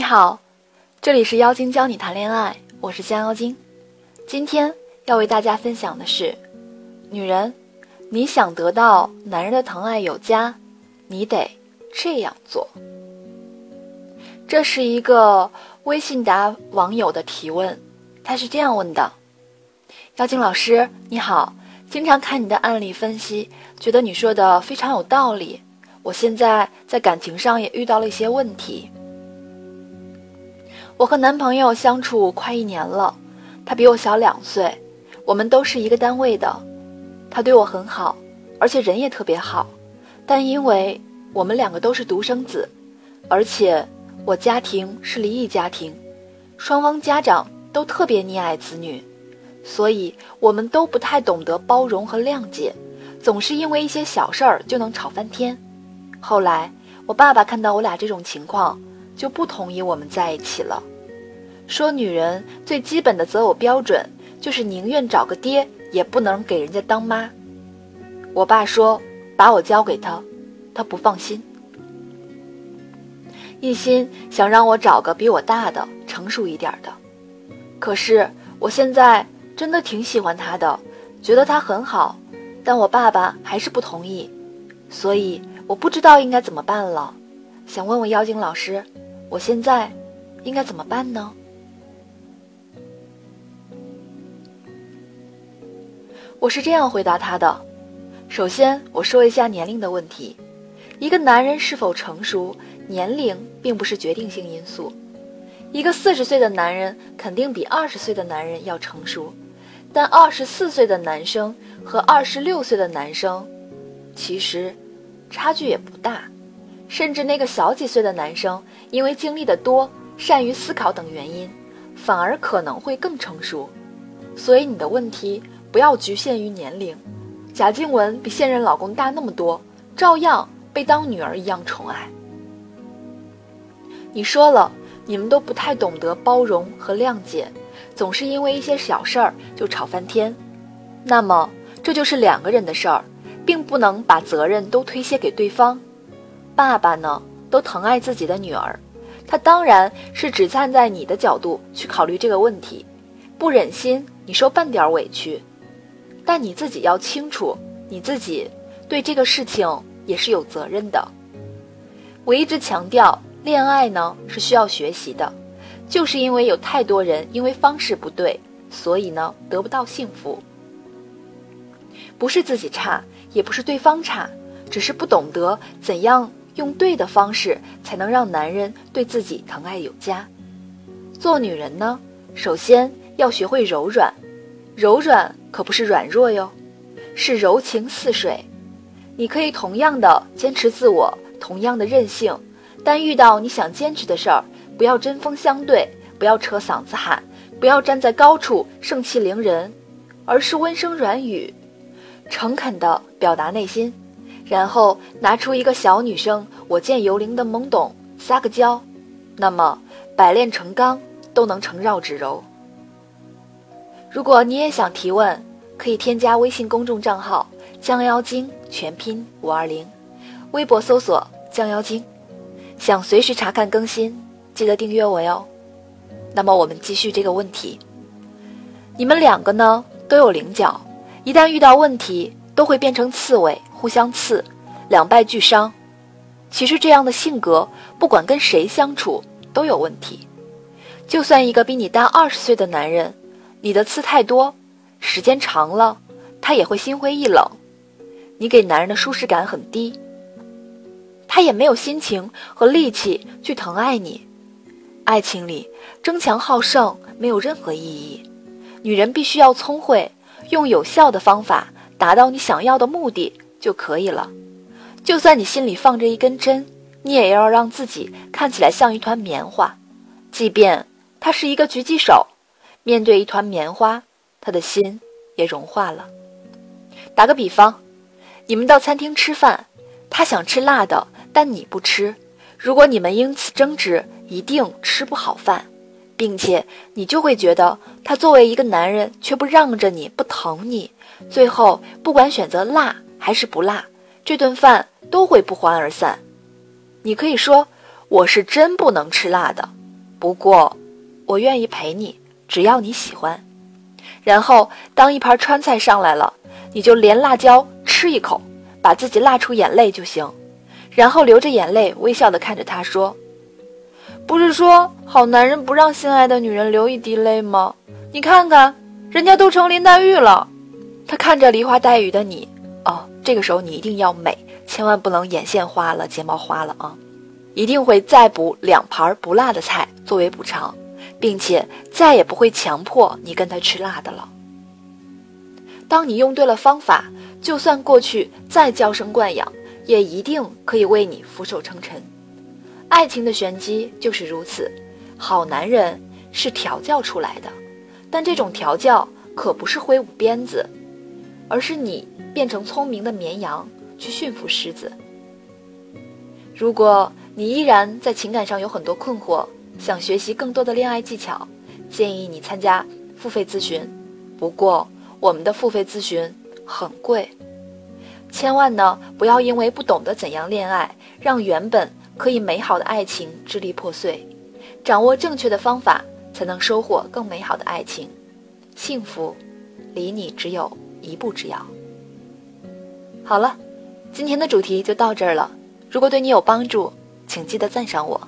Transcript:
你好，这里是妖精教你谈恋爱，我是江妖精。今天要为大家分享的是，女人，你想得到男人的疼爱有加，你得这样做。这是一个微信答网友的提问，他是这样问的：妖精老师你好，经常看你的案例分析，觉得你说的非常有道理。我现在在感情上也遇到了一些问题。我和男朋友相处快一年了，他比我小两岁，我们都是一个单位的，他对我很好，而且人也特别好。但因为我们两个都是独生子，而且我家庭是离异家庭，双方家长都特别溺爱子女，所以我们都不太懂得包容和谅解，总是因为一些小事儿就能吵翻天。后来我爸爸看到我俩这种情况，就不同意我们在一起了。说女人最基本的择偶标准就是宁愿找个爹，也不能给人家当妈。我爸说把我交给他，他不放心，一心想让我找个比我大的、成熟一点的。可是我现在真的挺喜欢他的，觉得他很好，但我爸爸还是不同意，所以我不知道应该怎么办了。想问问妖精老师，我现在应该怎么办呢？我是这样回答他的：首先，我说一下年龄的问题。一个男人是否成熟，年龄并不是决定性因素。一个四十岁的男人肯定比二十岁的男人要成熟，但二十四岁的男生和二十六岁的男生，其实差距也不大。甚至那个小几岁的男生，因为经历的多、善于思考等原因，反而可能会更成熟。所以你的问题。不要局限于年龄，贾静雯比现任老公大那么多，照样被当女儿一样宠爱。你说了，你们都不太懂得包容和谅解，总是因为一些小事儿就吵翻天。那么这就是两个人的事儿，并不能把责任都推卸给对方。爸爸呢，都疼爱自己的女儿，他当然是只站在你的角度去考虑这个问题，不忍心你受半点委屈。但你自己要清楚，你自己对这个事情也是有责任的。我一直强调，恋爱呢是需要学习的，就是因为有太多人因为方式不对，所以呢得不到幸福。不是自己差，也不是对方差，只是不懂得怎样用对的方式，才能让男人对自己疼爱有加。做女人呢，首先要学会柔软。柔软可不是软弱哟，是柔情似水。你可以同样的坚持自我，同样的任性，但遇到你想坚持的事儿，不要针锋相对，不要扯嗓子喊，不要站在高处盛气凌人，而是温声软语，诚恳的表达内心，然后拿出一个小女生我见犹怜的懵懂撒个娇，那么百炼成钢都能成绕指柔。如果你也想提问，可以添加微信公众账号“降妖精”全拼五二零，微博搜索“降妖精”。想随时查看更新，记得订阅我哟。那么我们继续这个问题。你们两个呢都有棱角，一旦遇到问题，都会变成刺猬，互相刺，两败俱伤。其实这样的性格，不管跟谁相处都有问题。就算一个比你大二十岁的男人。你的刺太多，时间长了，他也会心灰意冷。你给男人的舒适感很低，他也没有心情和力气去疼爱你。爱情里争强好胜没有任何意义。女人必须要聪慧，用有效的方法达到你想要的目的就可以了。就算你心里放着一根针，你也要让自己看起来像一团棉花，即便他是一个狙击手。面对一团棉花，他的心也融化了。打个比方，你们到餐厅吃饭，他想吃辣的，但你不吃。如果你们因此争执，一定吃不好饭，并且你就会觉得他作为一个男人却不让着你，不疼你。最后，不管选择辣还是不辣，这顿饭都会不欢而散。你可以说：“我是真不能吃辣的。”不过，我愿意陪你，只要你喜欢。然后，当一盘川菜上来了，你就连辣椒吃一口，把自己辣出眼泪就行。然后流着眼泪，微笑地看着他说：“不是说好男人不让心爱的女人流一滴泪吗？你看看，人家都成林黛玉了。”他看着梨花带雨的你，哦，这个时候你一定要美。千万不能眼线花了，睫毛花了啊！一定会再补两盘不辣的菜作为补偿，并且再也不会强迫你跟他吃辣的了。当你用对了方法，就算过去再娇生惯养，也一定可以为你俯首称臣。爱情的玄机就是如此，好男人是调教出来的，但这种调教可不是挥舞鞭子，而是你变成聪明的绵羊。去驯服狮子。如果你依然在情感上有很多困惑，想学习更多的恋爱技巧，建议你参加付费咨询。不过我们的付费咨询很贵，千万呢不要因为不懂得怎样恋爱，让原本可以美好的爱情支离破碎。掌握正确的方法，才能收获更美好的爱情。幸福，离你只有一步之遥。好了。今天的主题就到这儿了。如果对你有帮助，请记得赞赏我。